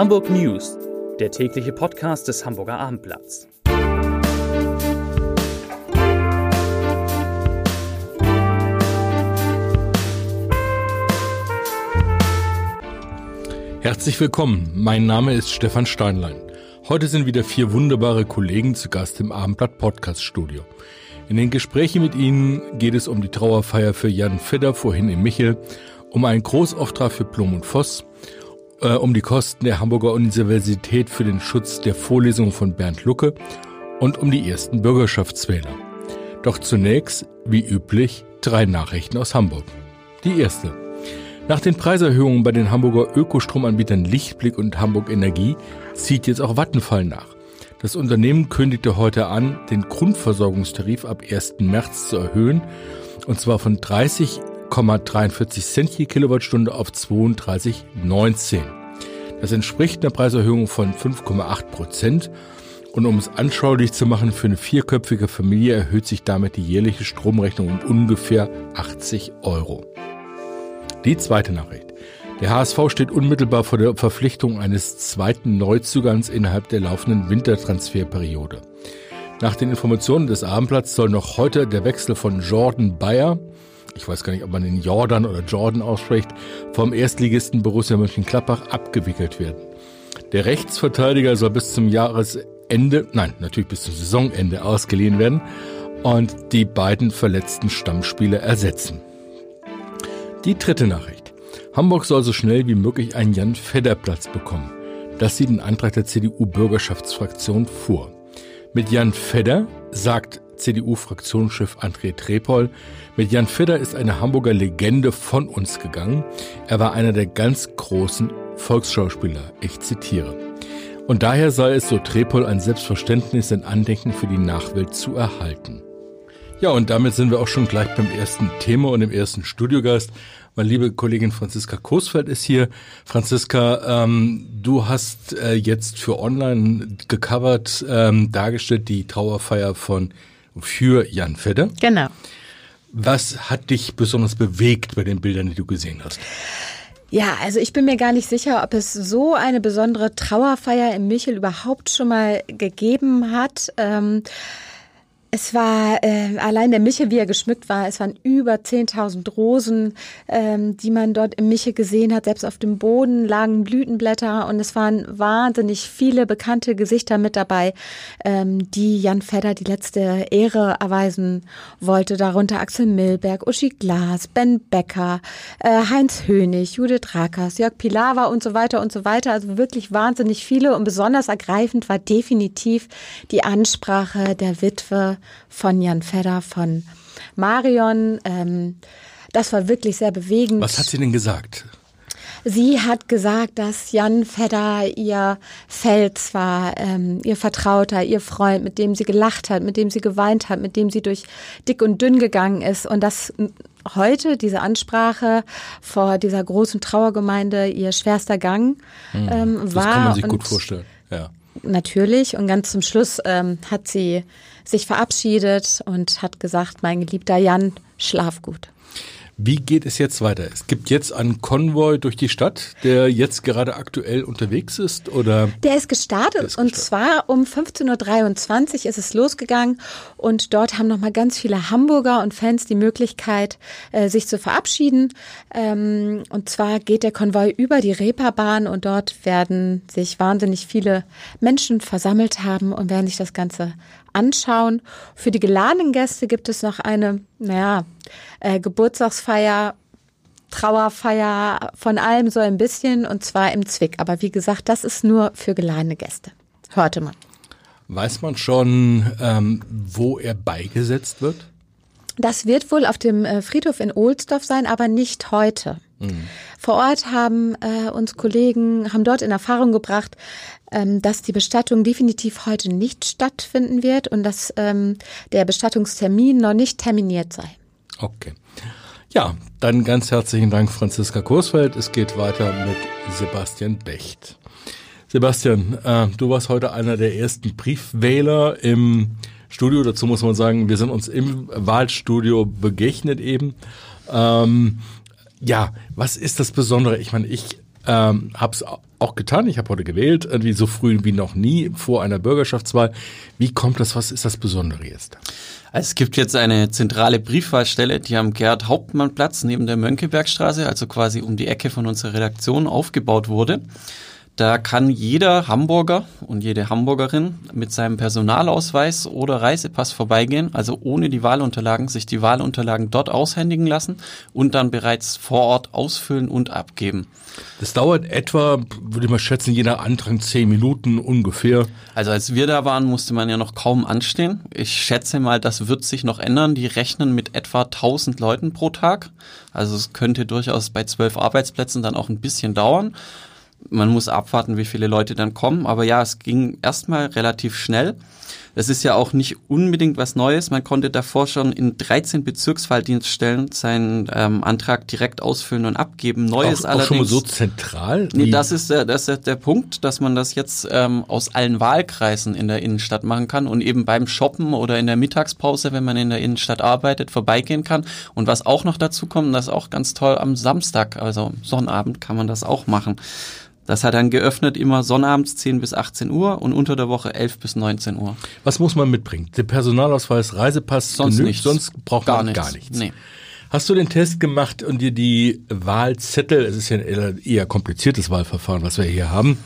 Hamburg News, der tägliche Podcast des Hamburger Abendblatts. Herzlich willkommen, mein Name ist Stefan Steinlein. Heute sind wieder vier wunderbare Kollegen zu Gast im Abendblatt Podcast Studio. In den Gesprächen mit ihnen geht es um die Trauerfeier für Jan Fedder vorhin in Michel, um einen Großauftrag für Blum und Voss, äh, um die Kosten der Hamburger Universität für den Schutz der Vorlesungen von Bernd Lucke und um die ersten Bürgerschaftswähler. Doch zunächst, wie üblich, drei Nachrichten aus Hamburg. Die erste. Nach den Preiserhöhungen bei den Hamburger Ökostromanbietern Lichtblick und Hamburg Energie zieht jetzt auch Vattenfall nach. Das Unternehmen kündigte heute an, den Grundversorgungstarif ab 1. März zu erhöhen, und zwar von 30,43 Cent je Kilowattstunde auf 32,19. Das entspricht einer Preiserhöhung von 5,8 Prozent. Und um es anschaulich zu machen, für eine vierköpfige Familie erhöht sich damit die jährliche Stromrechnung um ungefähr 80 Euro. Die zweite Nachricht. Der HSV steht unmittelbar vor der Verpflichtung eines zweiten Neuzugangs innerhalb der laufenden Wintertransferperiode. Nach den Informationen des Abendblatts soll noch heute der Wechsel von Jordan Bayer, ich weiß gar nicht, ob man ihn Jordan oder Jordan ausspricht, vom Erstligisten Borussia Mönchengladbach abgewickelt werden. Der Rechtsverteidiger soll bis zum Jahresende, nein, natürlich bis zum Saisonende ausgeliehen werden und die beiden verletzten Stammspieler ersetzen. Die dritte Nachricht. Hamburg soll so schnell wie möglich einen Jan-Fedder-Platz bekommen. Das sieht ein Antrag der CDU-Bürgerschaftsfraktion vor. Mit Jan Fedder, sagt CDU-Fraktionschef André Trepol, mit Jan Fedder ist eine Hamburger Legende von uns gegangen. Er war einer der ganz großen Volksschauspieler. Ich zitiere. Und daher sei es so Trepol ein Selbstverständnis, ein Andenken für die Nachwelt zu erhalten. Ja, und damit sind wir auch schon gleich beim ersten Thema und dem ersten Studiogast. Meine liebe Kollegin Franziska Kosfeld ist hier. Franziska, ähm, du hast äh, jetzt für online gecovert, ähm, dargestellt die Trauerfeier von für Jan Fedder. Genau. Was hat dich besonders bewegt bei den Bildern, die du gesehen hast? Ja, also ich bin mir gar nicht sicher, ob es so eine besondere Trauerfeier im Michel überhaupt schon mal gegeben hat. Ähm, es war äh, allein der Michel, wie er geschmückt war, es waren über 10.000 Rosen, ähm, die man dort im Michel gesehen hat. Selbst auf dem Boden lagen Blütenblätter und es waren wahnsinnig viele bekannte Gesichter mit dabei, ähm, die Jan Fedder die letzte Ehre erweisen wollte. Darunter Axel Milberg, Uschi Glas, Ben Becker, äh, Heinz Hönig, Judith Rakers, Jörg Pilawa und so weiter und so weiter. Also wirklich wahnsinnig viele und besonders ergreifend war definitiv die Ansprache der Witwe von Jan Fedder, von Marion. Ähm, das war wirklich sehr bewegend. Was hat sie denn gesagt? Sie hat gesagt, dass Jan Fedder ihr Fels war, ähm, ihr Vertrauter, ihr Freund, mit dem sie gelacht hat, mit dem sie geweint hat, mit dem sie durch dick und dünn gegangen ist und dass heute diese Ansprache vor dieser großen Trauergemeinde ihr schwerster Gang hm. ähm, war. Das kann man sich gut vorstellen. Ja. Natürlich und ganz zum Schluss ähm, hat sie sich verabschiedet und hat gesagt, mein geliebter Jan, schlaf gut. Wie geht es jetzt weiter? Es gibt jetzt einen Konvoi durch die Stadt, der jetzt gerade aktuell unterwegs ist, oder? Der ist gestartet, der ist gestartet. und zwar um 15.23 Uhr ist es losgegangen und dort haben nochmal ganz viele Hamburger und Fans die Möglichkeit, äh, sich zu verabschieden. Ähm, und zwar geht der Konvoi über die Reeperbahn und dort werden sich wahnsinnig viele Menschen versammelt haben und werden sich das Ganze anschauen. Für die geladenen Gäste gibt es noch eine, naja, äh, Geburtstagsfeier, Trauerfeier, von allem so ein bisschen und zwar im Zwick. Aber wie gesagt, das ist nur für geladene Gäste. Hörte man. Weiß man schon, ähm, wo er beigesetzt wird? Das wird wohl auf dem äh, Friedhof in Ohlsdorf sein, aber nicht heute. Mhm. Vor Ort haben äh, uns Kollegen, haben dort in Erfahrung gebracht, ähm, dass die Bestattung definitiv heute nicht stattfinden wird und dass ähm, der Bestattungstermin noch nicht terminiert sei. Okay. Ja, dann ganz herzlichen Dank, Franziska Kursfeld. Es geht weiter mit Sebastian Becht. Sebastian, äh, du warst heute einer der ersten Briefwähler im Studio. Dazu muss man sagen, wir sind uns im Wahlstudio begegnet eben. Ähm, ja, was ist das Besondere? Ich meine, ich Ähm, hab's auch getan. Ich habe heute gewählt, irgendwie so früh wie noch nie vor einer Bürgerschaftswahl. Wie kommt das? Was ist das Besondere jetzt? Also es gibt jetzt eine zentrale Briefwahlstelle, die am Gerd Hauptmann Platz neben der Mönckebergstraße, also quasi um die Ecke von unserer Redaktion aufgebaut wurde. Da kann jeder Hamburger und jede Hamburgerin mit seinem Personalausweis oder Reisepass vorbeigehen, also ohne die Wahlunterlagen, sich die Wahlunterlagen dort aushändigen lassen und dann bereits vor Ort ausfüllen und abgeben. Das dauert etwa, würde ich mal schätzen, je nach Antrag zehn Minuten ungefähr. Also als wir da waren, musste man ja noch kaum anstehen. Ich schätze mal, das wird sich noch ändern. Die rechnen mit etwa 1000 Leuten pro Tag. Also es könnte durchaus bei zwölf Arbeitsplätzen dann auch ein bisschen dauern man muss abwarten, wie viele Leute dann kommen. Aber ja, es ging erstmal relativ schnell. Es ist ja auch nicht unbedingt was Neues. Man konnte davor schon in 13 Bezirksfalldienststellen seinen ähm, Antrag direkt ausfüllen und abgeben. Neues auch, auch allerdings. schon mal so zentral? Nee, das ist, der, das ist der Punkt, dass man das jetzt ähm, aus allen Wahlkreisen in der Innenstadt machen kann und eben beim Shoppen oder in der Mittagspause, wenn man in der Innenstadt arbeitet, vorbeigehen kann. Und was auch noch dazu kommt, das ist auch ganz toll, am Samstag, also Sonnabend, kann man das auch machen. Das hat dann geöffnet immer sonnabends 10 bis 18 Uhr und unter der Woche 11 bis 19 Uhr. Was muss man mitbringen? Der Personalausweis, Reisepass, sonst genügt, nichts. sonst braucht gar man nichts. gar nichts. Nee. Hast du den Test gemacht und dir die Wahlzettel, es ist ja ein eher kompliziertes Wahlverfahren, was wir hier haben,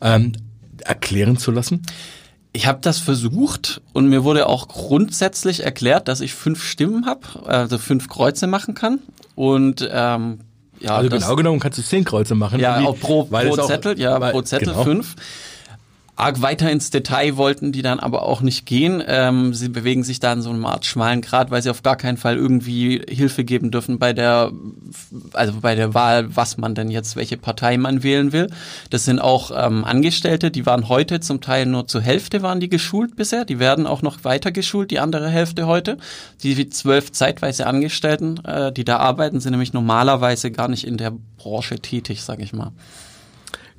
ähm, erklären zu lassen? Ich habe das versucht und mir wurde auch grundsätzlich erklärt, dass ich fünf Stimmen habe, also fünf Kreuze machen kann. Und ähm, ja, also genau genommen kannst du zehn Kreuze machen. Ja, auch pro, pro es auch- Zettel, ja, weil- pro Zettel genau. fünf. Arg weiter ins Detail wollten die dann aber auch nicht gehen. Ähm, sie bewegen sich da in so einem Art schmalen Grad, weil sie auf gar keinen Fall irgendwie Hilfe geben dürfen bei der, also bei der Wahl, was man denn jetzt, welche Partei man wählen will. Das sind auch ähm, Angestellte, die waren heute zum Teil nur zur Hälfte waren die geschult bisher. Die werden auch noch weiter geschult, die andere Hälfte heute. Die zwölf zeitweise Angestellten, äh, die da arbeiten, sind nämlich normalerweise gar nicht in der Branche tätig, sag ich mal.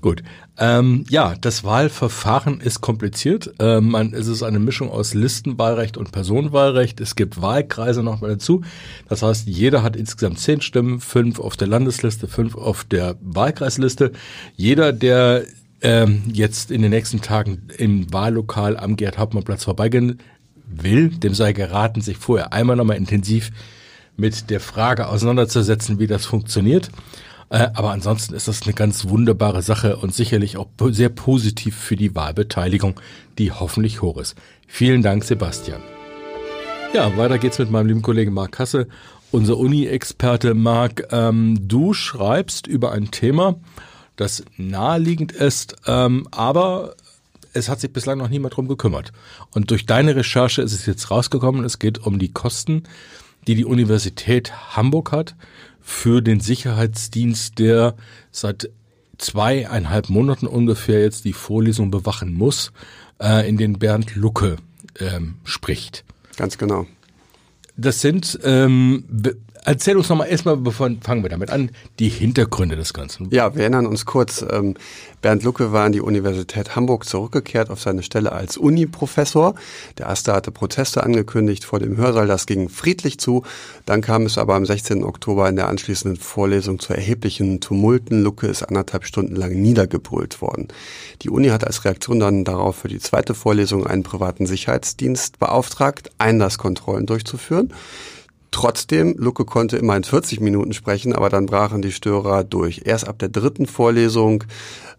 Gut. Ähm, ja, das Wahlverfahren ist kompliziert. Ähm, man, es ist eine Mischung aus Listenwahlrecht und Personenwahlrecht. Es gibt Wahlkreise nochmal dazu. Das heißt, jeder hat insgesamt zehn Stimmen, fünf auf der Landesliste, fünf auf der Wahlkreisliste. Jeder, der ähm, jetzt in den nächsten Tagen im Wahllokal am Gerd-Hauptmann-Platz vorbeigehen will, dem sei geraten, sich vorher einmal nochmal intensiv mit der Frage auseinanderzusetzen, wie das funktioniert. Äh, aber ansonsten ist das eine ganz wunderbare Sache und sicherlich auch sehr positiv für die Wahlbeteiligung, die hoffentlich hoch ist. Vielen Dank, Sebastian. Ja, weiter geht's mit meinem lieben Kollegen Marc Hasse, unser Uni-Experte Marc. Ähm, du schreibst über ein Thema, das naheliegend ist, ähm, aber es hat sich bislang noch niemand drum gekümmert. Und durch deine Recherche ist es jetzt rausgekommen, es geht um die Kosten, die die Universität Hamburg hat für den Sicherheitsdienst, der seit zweieinhalb Monaten ungefähr jetzt die Vorlesung bewachen muss, äh, in den Bernd Lucke ähm, spricht. Ganz genau. Das sind, ähm, erzähl uns nochmal erstmal, bevor fangen wir damit an, die Hintergründe des Ganzen. Ja, wir erinnern uns kurz, ähm, Bernd Lucke war an die Universität Hamburg zurückgekehrt auf seine Stelle als Uni-Professor. Der erste hatte Proteste angekündigt vor dem Hörsaal, das ging friedlich zu. Dann kam es aber am 16. Oktober in der anschließenden Vorlesung zu erheblichen Tumulten. Lucke ist anderthalb Stunden lang niedergebrüllt worden. Die Uni hat als Reaktion dann darauf für die zweite Vorlesung einen privaten Sicherheitsdienst beauftragt, Einlasskontrollen durchzuführen. Trotzdem, Lucke konnte immerhin 40 Minuten sprechen, aber dann brachen die Störer durch. Erst ab der dritten Vorlesung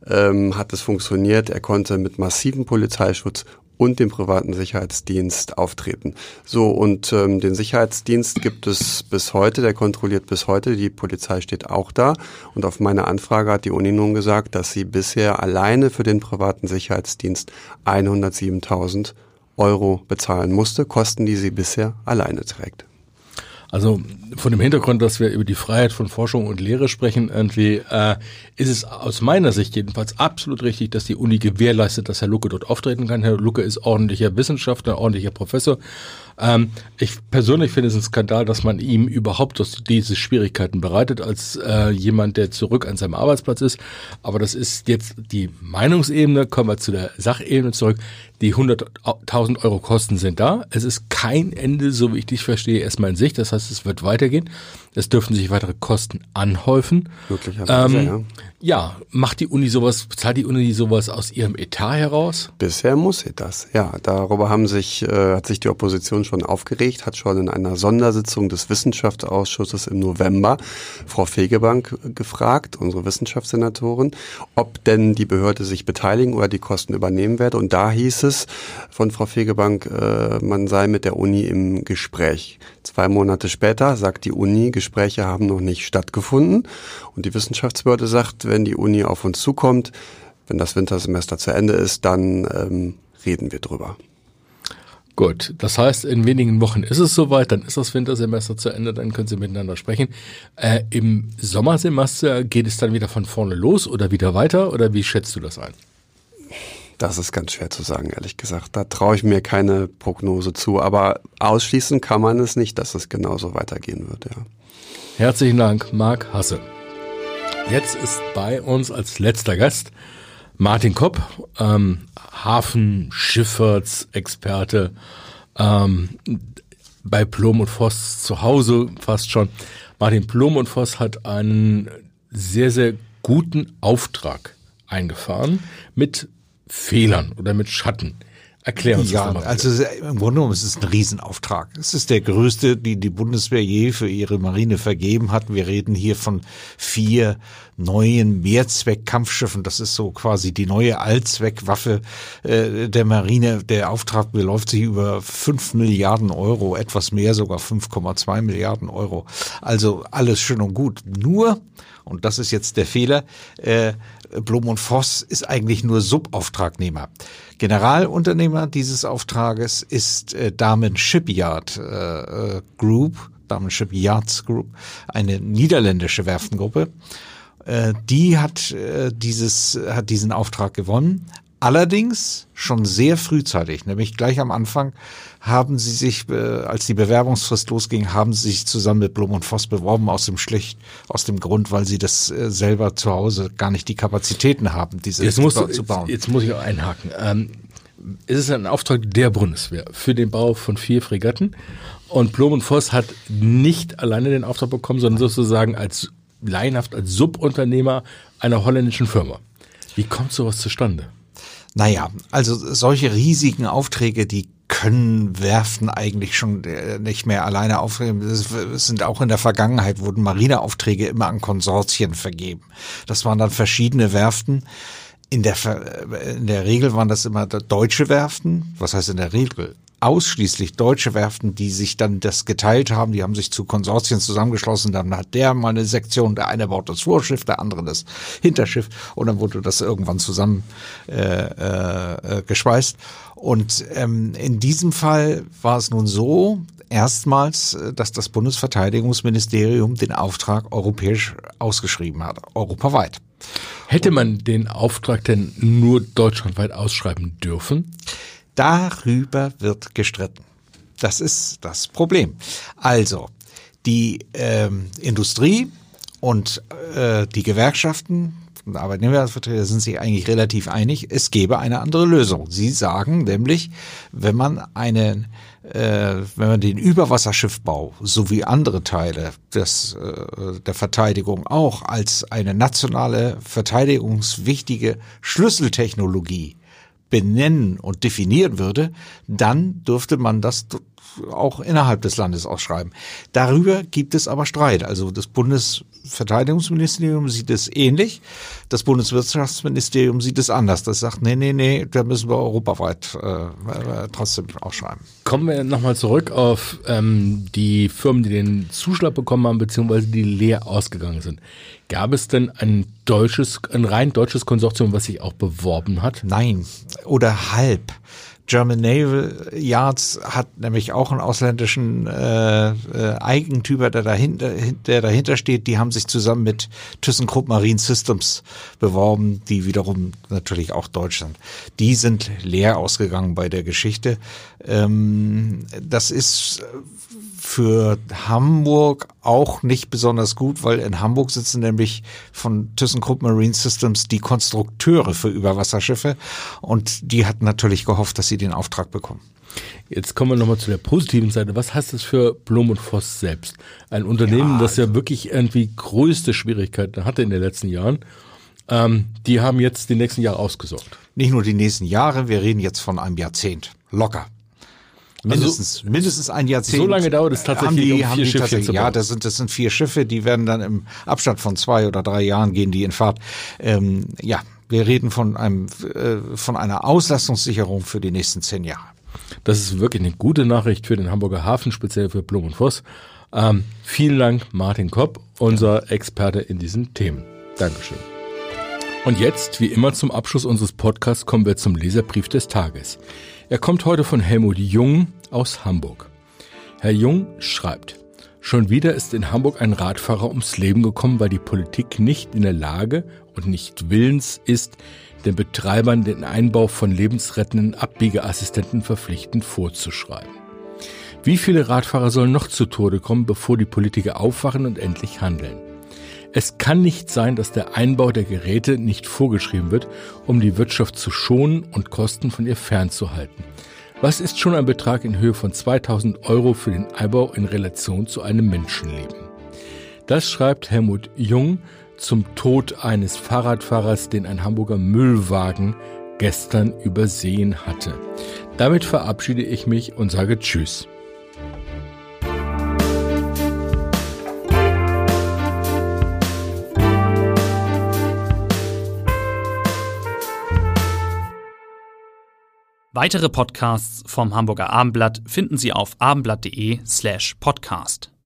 ähm, hat es funktioniert. Er konnte mit massivem Polizeischutz und dem privaten Sicherheitsdienst auftreten. So, und ähm, den Sicherheitsdienst gibt es bis heute, der kontrolliert bis heute, die Polizei steht auch da. Und auf meine Anfrage hat die Uni nun gesagt, dass sie bisher alleine für den privaten Sicherheitsdienst 107.000 Euro bezahlen musste, Kosten, die sie bisher alleine trägt. Also von dem Hintergrund, dass wir über die Freiheit von Forschung und Lehre sprechen, irgendwie äh, ist es aus meiner Sicht jedenfalls absolut richtig, dass die Uni gewährleistet, dass Herr Lucke dort auftreten kann. Herr Lucke ist ordentlicher Wissenschaftler, ordentlicher Professor. Ähm, ich persönlich finde es ein Skandal, dass man ihm überhaupt diese Schwierigkeiten bereitet, als äh, jemand, der zurück an seinem Arbeitsplatz ist. Aber das ist jetzt die Meinungsebene. Kommen wir zu der Sachebene zurück. Die 100.000 Euro Kosten sind da. Es ist kein Ende, so wie ich dich verstehe, erstmal in Sicht. Das heißt, es wird weitergehen. Es dürften sich weitere Kosten anhäufen. Möglicherweise, Ähm, ja. Ja, macht die Uni sowas, bezahlt die Uni sowas aus ihrem Etat heraus? Bisher muss sie das. Ja, darüber haben sich, äh, hat sich die Opposition schon aufgeregt, hat schon in einer Sondersitzung des Wissenschaftsausschusses im November Frau Fegebank gefragt, unsere Wissenschaftssenatorin, ob denn die Behörde sich beteiligen oder die Kosten übernehmen werde. Und da hieß es von Frau Fegebank, äh, man sei mit der Uni im Gespräch. Zwei Monate später sagt die Uni, Gespräche haben noch nicht stattgefunden. Und die Wissenschaftsbehörde sagt, wenn die Uni auf uns zukommt, wenn das Wintersemester zu Ende ist, dann ähm, reden wir drüber. Gut, das heißt, in wenigen Wochen ist es soweit, dann ist das Wintersemester zu Ende, dann können Sie miteinander sprechen. Äh, Im Sommersemester geht es dann wieder von vorne los oder wieder weiter oder wie schätzt du das ein? Das ist ganz schwer zu sagen, ehrlich gesagt. Da traue ich mir keine Prognose zu. Aber ausschließen kann man es nicht, dass es genauso weitergehen wird. Ja. Herzlichen Dank, Marc Hasse. Jetzt ist bei uns als letzter Gast Martin Kopp, ähm, Hafenschifffahrtsexperte, ähm, bei Plom und Voss zu Hause fast schon. Martin Plom und Voss hat einen sehr, sehr guten Auftrag eingefahren mit Fehlern oder mit Schatten. Erklär uns ja, das also es im Grunde genommen ist es ein Riesenauftrag. Es ist der größte, die die Bundeswehr je für ihre Marine vergeben hat. Wir reden hier von vier neuen Mehrzweck-Kampfschiffen. Das ist so quasi die neue Allzweckwaffe äh, der Marine. Der Auftrag beläuft sich über fünf Milliarden Euro, etwas mehr, sogar 5,2 Milliarden Euro. Also alles schön und gut. Nur, und das ist jetzt der Fehler, äh, Blum und Voss ist eigentlich nur Subauftragnehmer. Generalunternehmer dieses Auftrages ist äh, Damen Shipyard äh, äh, Group, Damen Shipyards Group, eine niederländische Werftengruppe. Äh, die hat äh, dieses hat diesen Auftrag gewonnen. Allerdings schon sehr frühzeitig, nämlich gleich am Anfang haben sie sich, äh, als die Bewerbungsfrist losging, haben sie sich zusammen mit Blum und Voss beworben aus dem schlicht, aus dem Grund, weil sie das äh, selber zu Hause gar nicht die Kapazitäten haben, diese Jetzt, musst zu bauen. jetzt, jetzt muss ich auch einhaken. Ähm, es ist ein Auftrag der Bundeswehr für den Bau von vier Fregatten. Und Blom und Voss hat nicht alleine den Auftrag bekommen, sondern sozusagen als laienhaft als Subunternehmer einer holländischen Firma. Wie kommt sowas zustande? Naja, also solche riesigen Aufträge, die können Werften eigentlich schon äh, nicht mehr alleine aufnehmen. Es sind auch in der Vergangenheit wurden Marineaufträge immer an Konsortien vergeben. Das waren dann verschiedene Werften. In der, äh, in der Regel waren das immer deutsche Werften. Was heißt in der Regel? Ausschließlich deutsche Werften, die sich dann das geteilt haben. Die haben sich zu Konsortien zusammengeschlossen. Dann hat der mal eine Sektion. Der eine baut das Vorschiff, der andere das Hinterschiff. Und dann wurde das irgendwann zusammen äh, äh, äh, geschweißt. Und ähm, in diesem Fall war es nun so, erstmals, äh, dass das Bundesverteidigungsministerium den Auftrag europäisch ausgeschrieben hat, europaweit. Hätte man den Auftrag denn nur deutschlandweit ausschreiben dürfen? Darüber wird gestritten. Das ist das Problem. Also, die ähm, Industrie und äh, die Gewerkschaften und Arbeitnehmervertreter sind sich eigentlich relativ einig, es gäbe eine andere Lösung. Sie sagen nämlich, wenn man einen äh, wenn man den Überwasserschiffbau sowie andere Teile des, äh, der Verteidigung auch als eine nationale verteidigungswichtige Schlüsseltechnologie benennen und definieren würde, dann dürfte man das auch innerhalb des Landes ausschreiben. Darüber gibt es aber Streit. Also das Bundesverteidigungsministerium sieht es ähnlich, das Bundeswirtschaftsministerium sieht es anders. Das sagt, nee, nee, nee, da müssen wir europaweit äh, äh, trotzdem ausschreiben. Kommen wir nochmal zurück auf ähm, die Firmen, die den Zuschlag bekommen haben, beziehungsweise die leer ausgegangen sind. Gab es denn ein deutsches, ein rein deutsches Konsortium, was sich auch beworben hat? Nein, oder halb. German Naval Yards hat nämlich auch einen ausländischen äh, äh, Eigentümer, der dahinter, der dahinter steht. Die haben sich zusammen mit ThyssenKrupp Marine Systems beworben, die wiederum natürlich auch deutsch sind. Die sind leer ausgegangen bei der Geschichte. Ähm, das ist für Hamburg auch nicht besonders gut, weil in Hamburg sitzen nämlich von ThyssenKrupp Marine Systems die Konstrukteure für Überwasserschiffe und die hatten natürlich gehofft, dass sie den Auftrag bekommen. Jetzt kommen wir nochmal zu der positiven Seite. Was heißt das für Blum und Voss selbst? Ein Unternehmen, Ja, das ja wirklich irgendwie größte Schwierigkeiten hatte in den letzten Jahren. Ähm, die haben jetzt die nächsten Jahre ausgesorgt. Nicht nur die nächsten Jahre, wir reden jetzt von einem Jahrzehnt. Locker. Mindestens, mindestens ein Jahrzehnt. so lange dauert es tatsächlich, haben die, um vier Schiffchen tatsächlich- Ja, das sind, das sind vier Schiffe, die werden dann im Abstand von zwei oder drei Jahren gehen die in Fahrt. Ähm, ja, wir reden von einem, äh, von einer Auslastungssicherung für die nächsten zehn Jahre. Das ist wirklich eine gute Nachricht für den Hamburger Hafen, speziell für Blum und Voss. Ähm, vielen Dank, Martin Kopp, unser Experte in diesen Themen. Dankeschön. Und jetzt, wie immer zum Abschluss unseres Podcasts, kommen wir zum Leserbrief des Tages. Er kommt heute von Helmut Jung aus Hamburg. Herr Jung schreibt, schon wieder ist in Hamburg ein Radfahrer ums Leben gekommen, weil die Politik nicht in der Lage und nicht willens ist, den Betreibern den Einbau von lebensrettenden Abbiegeassistenten verpflichtend vorzuschreiben. Wie viele Radfahrer sollen noch zu Tode kommen, bevor die Politiker aufwachen und endlich handeln? Es kann nicht sein, dass der Einbau der Geräte nicht vorgeschrieben wird, um die Wirtschaft zu schonen und Kosten von ihr fernzuhalten. Was ist schon ein Betrag in Höhe von 2000 Euro für den Einbau in Relation zu einem Menschenleben? Das schreibt Helmut Jung zum Tod eines Fahrradfahrers, den ein Hamburger Müllwagen gestern übersehen hatte. Damit verabschiede ich mich und sage Tschüss. Weitere Podcasts vom Hamburger Abendblatt finden Sie auf abendblatt.de slash podcast.